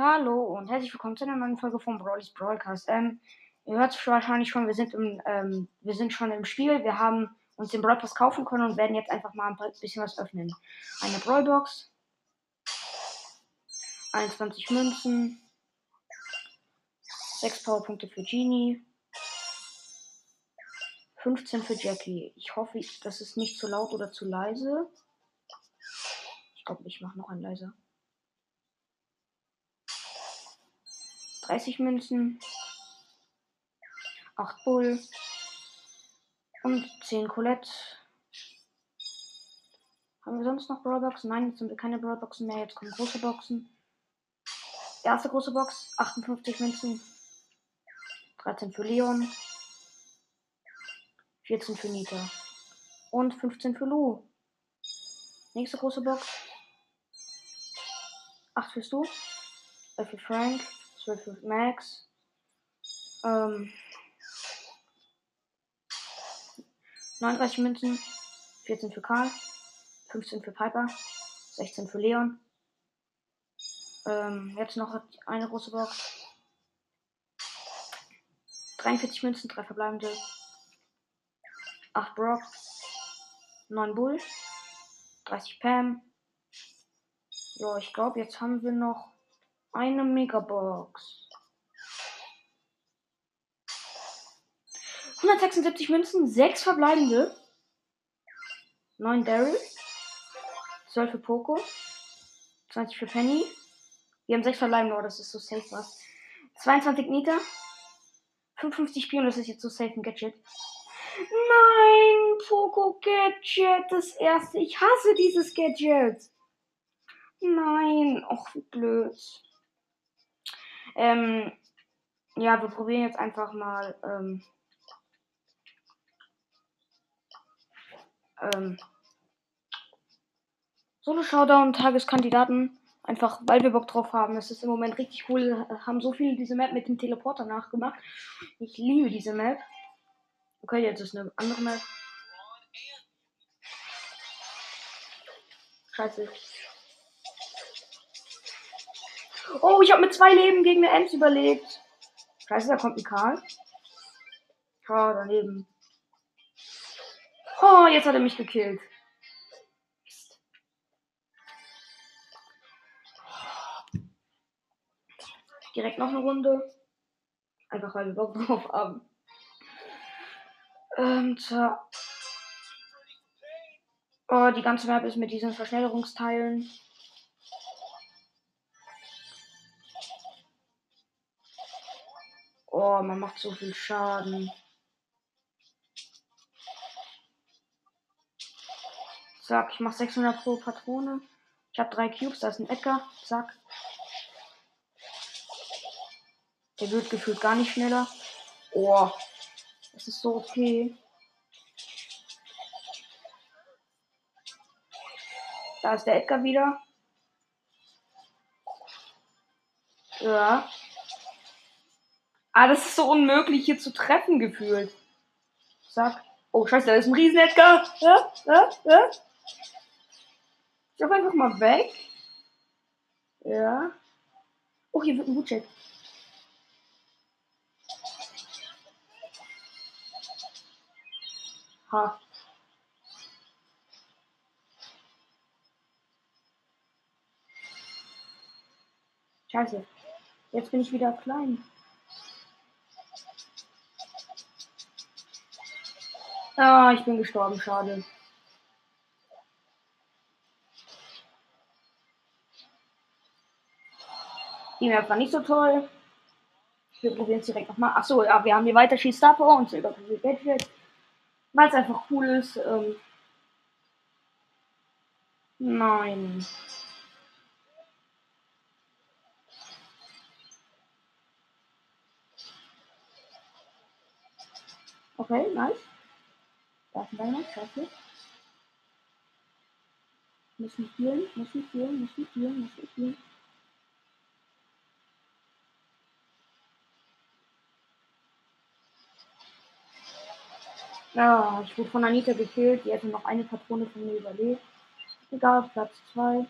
Hallo und herzlich willkommen zu einer neuen Folge von Brawlys Broadcast. Ähm, ihr hört es wahrscheinlich schon, wir sind im, ähm, wir sind schon im Spiel. Wir haben uns den Pass kaufen können und werden jetzt einfach mal ein bisschen was öffnen. Eine Brawlbox, 21 Münzen, 6 Powerpunkte für Genie, 15 für Jackie. Ich hoffe, das ist nicht zu laut oder zu leise. Ich glaube, ich mache noch ein leiser. 30 Münzen, 8 Bull und 10 Colette. Haben wir sonst noch Brawlboxen? Nein, jetzt sind wir keine Brawlboxen mehr. Jetzt kommen große Boxen. Erste große Box, 58 Münzen, 13 für Leon, 14 für Nita und 15 für Lu. Nächste große Box, 8 für Stu, 11 für Frank, 12 für Max. Ähm, 39 Münzen, 14 für Karl, 15 für Piper, 16 für Leon. Ähm, jetzt noch eine große Box. 43 Münzen, 3 verbleibende. 8 Brock, 9 Bull, 30 Pam. Ja, ich glaube, jetzt haben wir noch eine Megabox. 176 Münzen, 6 verbleibende. 9 Daryl. 12 für Poco. 20 für Penny. Wir haben 6 verbleibende, oh, das ist so safe was. 22 Nita. 55 Spion, das ist jetzt so safe ein Gadget. Nein, Poco Gadget, das erste. Ich hasse dieses Gadget. Nein, och, wie blöd. Ähm, ja, wir probieren jetzt einfach mal. Ähm, ähm, Solo Showdown Tageskandidaten. Einfach weil wir Bock drauf haben. Das ist im Moment richtig cool. Haben so viel diese Map mit dem Teleporter nachgemacht. Ich liebe diese Map. Okay, jetzt ist eine andere Map. Scheiße. Oh, ich habe mit zwei Leben gegen eine Ems überlebt. Scheiße, da kommt ein Karl. Oh, daneben. Oh, jetzt hat er mich gekillt. Direkt noch eine Runde. Einfach weil wir Bock drauf haben. Ähm, so. Oh, die ganze Map ist mit diesen Verschnellerungsteilen. Oh, man macht so viel Schaden. Zack, ich mach 600 pro Patrone. Ich habe drei Cubes, da ist ein Edgar. Zack. Der wird gefühlt gar nicht schneller. Oh, das ist so okay. Da ist der Edgar wieder. Ja. Ah, das ist so unmöglich hier zu treffen gefühlt. Sag. Oh, scheiße, da ist ein riesen Edgar. Ja, ja, ja. Ich lauf einfach mal weg. Ja. Oh, hier wird ein Bootcheck. Ha. Scheiße. Jetzt bin ich wieder klein. Ah, ich bin gestorben, schade. Die Map war nicht so toll. Wir probieren es direkt nochmal. Achso, ja, wir haben hier weiter Schieß Star Power und Silber Gadget. Weil es einfach cool ist. Ähm Nein. Okay, nice. Ist ein Dynamite, scheiße. Muss nicht healen, muss nicht healen, muss nicht healen, muss nicht healen. Ja, ich wurde von Anita gekillt. Die hätte noch eine Patrone von mir überlebt. Egal, Platz 2.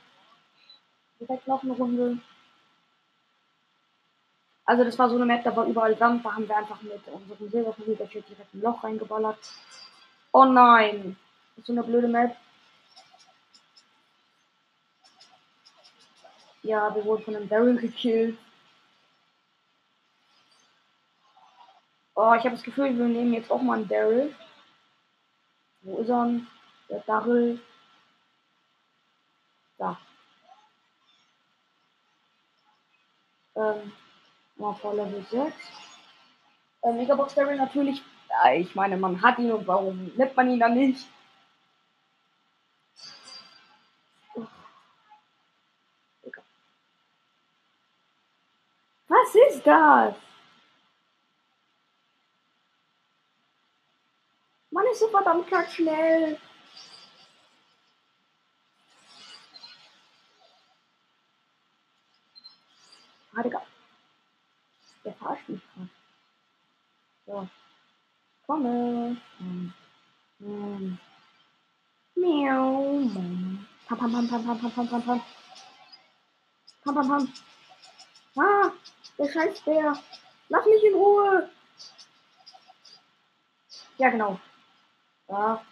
Direkt noch eine Runde. Also das war so eine Map, da war überall Sand, da haben wir einfach mit unserem Silberversuch direkt ein Loch reingeballert. Oh nein! So eine blöde Map. Ja, wir wurden von einem Daryl gekillt. Oh, ich habe das Gefühl, wir nehmen jetzt auch mal einen Daryl. Wo ist er? Der Daryl. Da. Ähm, mal vor Level 6. Äh, Megabox Daryl natürlich. Ja, ich meine, man hat ihn und warum nimmt man ihn dann nicht? Was ist das? Man ist so verdammt schnell. Ah. Der verarscht mich gerade. So. Hm. Miau. Pam, pam, pam, pam, pam, pam, pam, pam, pam. Pam, pam, pam. Ah, der Scheißbär. Lass mich in Ruhe. Ja, genau. Ja.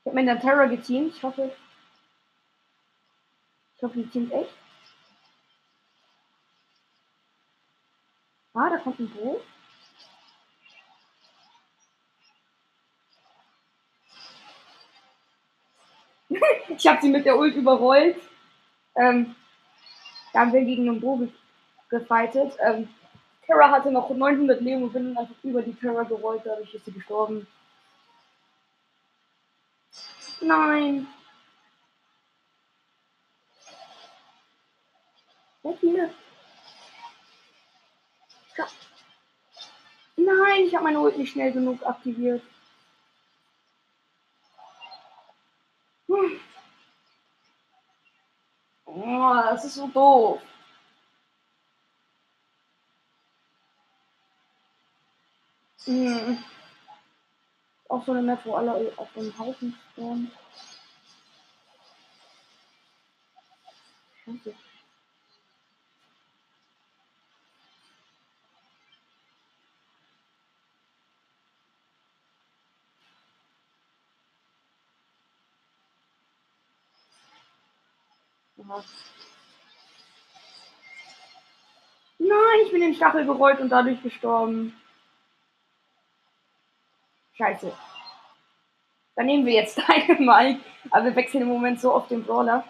Ich habe mir in der Terror geteamt. Ich hoffe. Ich hoffe, die teamt echt. Ah, da kommt ein Boot. Ich habe sie mit der Ult überrollt. Ähm, da haben wir gegen einen Bo gefightet. Ähm, Terra hatte noch 900 Leben und bin einfach über die Terra gerollt, dadurch ist sie gestorben. Nein. Weg hier. Nein, ich habe meine Ult nicht schnell genug aktiviert. Hm. Oh, das ist so doof. Hm. Auch so eine Map, wo alle auf dem Haufen stehen. Scheiße. Nein, ich bin in den Stachel gerollt und dadurch gestorben. Scheiße. Dann nehmen wir jetzt Dynamite. Aber wir wechseln im Moment so auf den Brawler.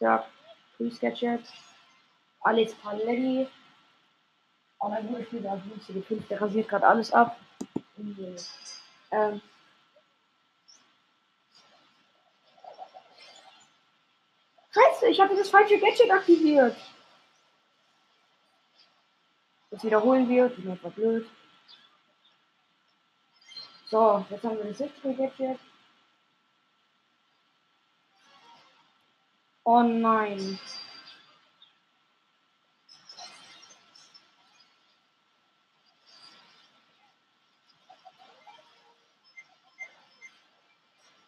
So, Grüß Gadget. Alex Paletti. Oh mein Gott, ich bin da günstige 5. Der rasiert gerade alles ab. Ähm. Scheiße, ich hatte das falsche Gadget aktiviert. Das wiederholen wir. Das ist einfach blöd. So, jetzt haben wir das 70 Gadget. Oh nein.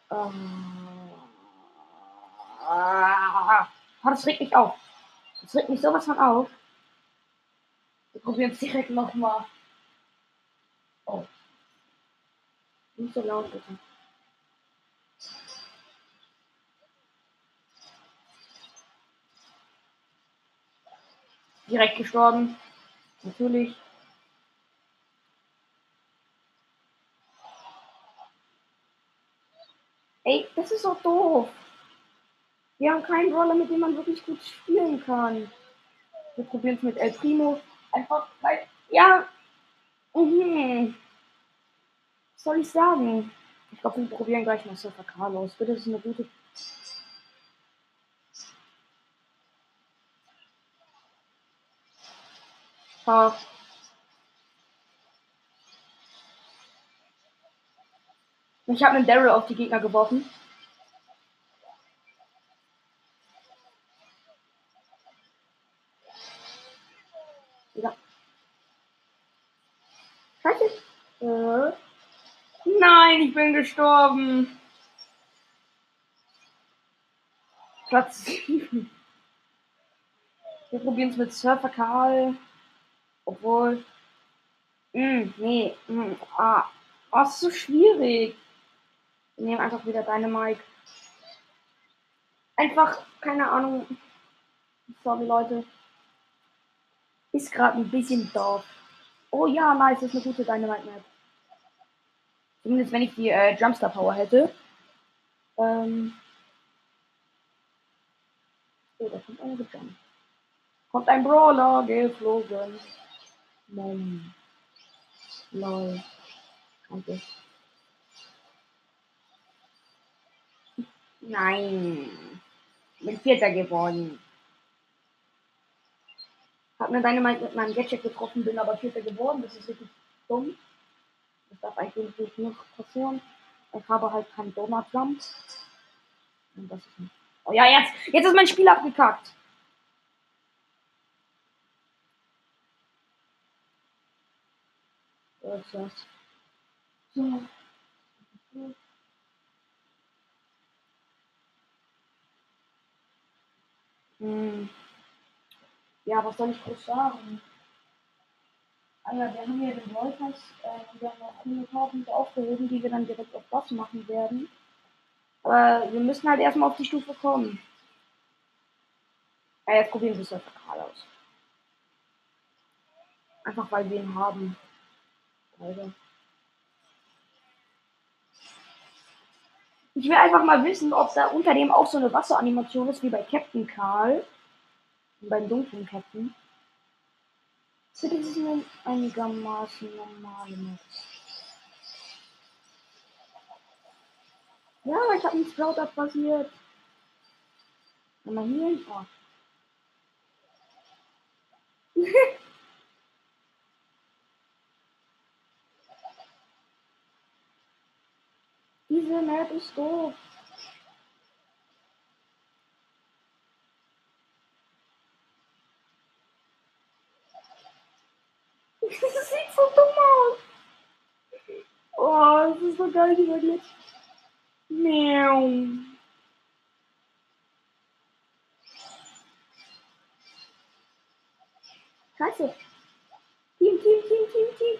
Ähm. Ah, das regt mich auf. Das regt mich sowas von auf. Wir probieren es direkt nochmal. Oh. Nicht so laut, bitte. Direkt gestorben. Natürlich. Ey, das ist so doof. Wir haben keinen Roller, mit dem man wirklich gut spielen kann. Wir probieren es mit El Primo. Einfach, weil, ja, mhm soll ich sagen? Ich glaube, wir probieren gleich mal Surfer Carlos. Bitte, das ist eine gute. Ha. Ich habe einen Daryl auf die Gegner geworfen. Ja. Scheiße. Äh. Nein, ich bin gestorben. Platz 7. Wir probieren es mit Surfer Karl. Obwohl. Mh, nee. Mh, ah. Oh, ist so schwierig. Wir nehmen einfach wieder deine Mike. Einfach, keine Ahnung. Sorry, Leute. Ist gerade ein bisschen doof. Oh ja, nice, das ist eine gute Dynamite Map. Zumindest wenn ich die äh, Jumpstar Power hätte. Ähm. Oh, da kommt einer gejumpt. Kommt ein Brawler geflogen. Mom. Lol. Danke. Nein. Bin Vierter geworden. Hab mir deine mit meinem Gadget getroffen, bin aber Vierter geworden. Das ist wirklich dumm. Darf eigentlich nicht passieren. Ich habe halt keinen Donut Jump. Und das ist nicht. Oh ja, jetzt, jetzt ist mein Spiel abgekackt. So. Hm. Ja, was soll ich groß sagen? Ja, wir haben hier den Wolfers, äh, wir haben noch 100.000 aufgehoben, die wir dann direkt auf das machen werden. Aber wir müssen halt erstmal auf die Stufe kommen. Ja, jetzt probieren wir es einfach gerade aus. Einfach weil wir ihn haben. Also. Ich will einfach mal wissen, ob da unter dem auch so eine Wasseranimation ist wie bei Captain Karl. Beim dunklen Captain. Das ist eine einigermaßen normale Map. Ja, ich habe einen Sprout passiert. Mal hier hin. Oh. Diese Map ist doof. Das sieht so dumm aus. Oh, das ist so geil, dieser Glitch. Miau. Scheiße. Team, Team, Team,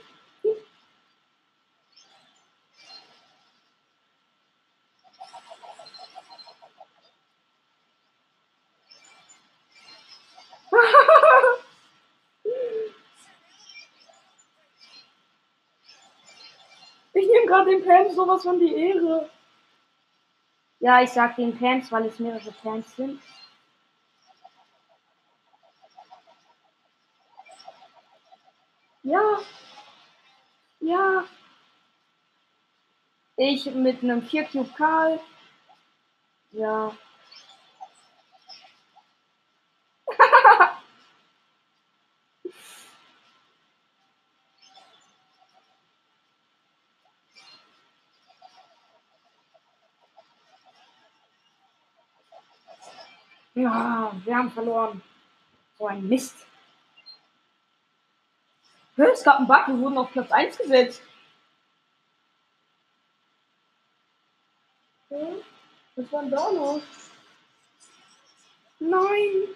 gerade den Pants sowas von die Ehre. Ja, ich sag den Pants, weil es mehrere Pants sind. Ja. Ja. Ich mit einem 4 Cube Karl. Ja. Ja, wir haben verloren. So ein Mist. Es gab einen Bug, wir wurden auf Platz 1 gesetzt. Was war denn da los? Nein!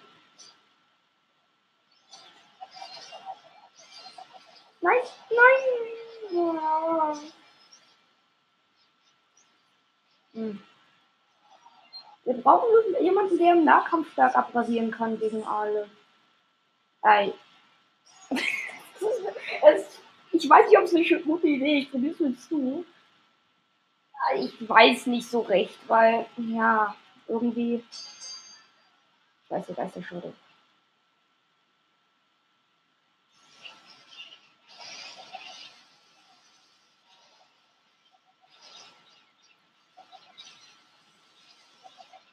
Nein, nein! Ja. Hm. Wir brauchen jemanden, der im Nahkampf stark abrasieren kann gegen alle. Ey. es, ich weiß nicht, ob es eine gute Idee ist. Ich probiere es mit zu. Ich weiß nicht so recht, weil, ja, irgendwie. Scheiße, da ist der Schurde.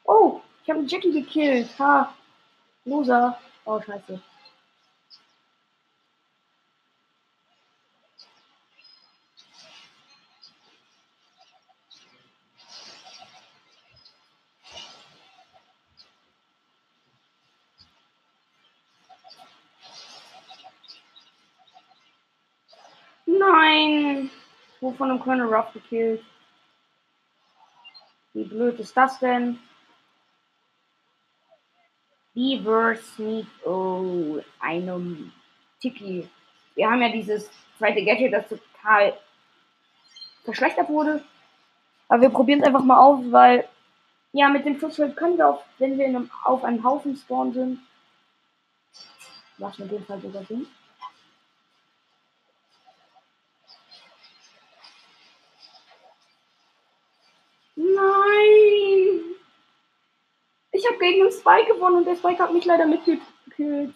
Oh, ich habe Jackie gekillt. Ha. Loser. Oh, scheiße. Nein! Wo von einem Colonel Ruff gekillt. Wie blöd ist das denn? Beaver Sneak oh, einem Tiki. Wir haben ja dieses zweite Gadget, das total verschlechtert wurde. Aber wir probieren es einfach mal auf, weil ja, mit dem Schutzschild können wir auch, wenn wir einem, auf einem Haufen spawnen sind, was wir in dem Fall sogar sind. Nein! Ich habe gegen den Spike gewonnen und der Spike hat mich leider mitgekillt.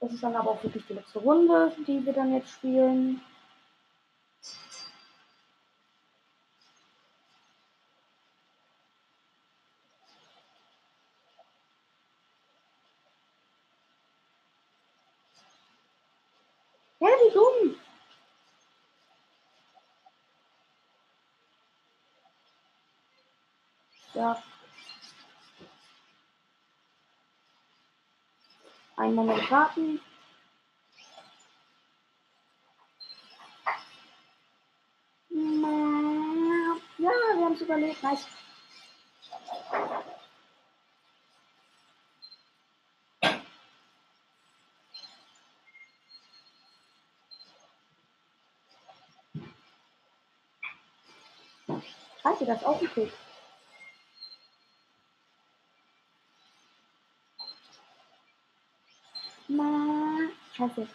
Das ist dann aber auch wirklich die letzte Runde, die wir dann jetzt spielen. Ja, wie dumm. Ja. Einen Moment warten. Ja, wir haben es überlebt. Nice. Scheiße, das auch ein. Scheiße.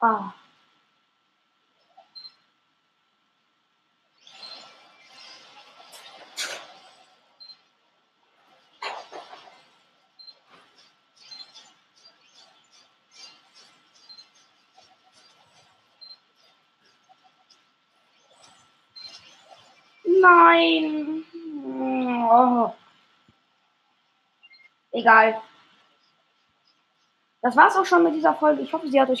Ah. Nein. Oh. Egal. Das war's auch schon mit dieser Folge. Ich hoffe, sie hat euch gefallen.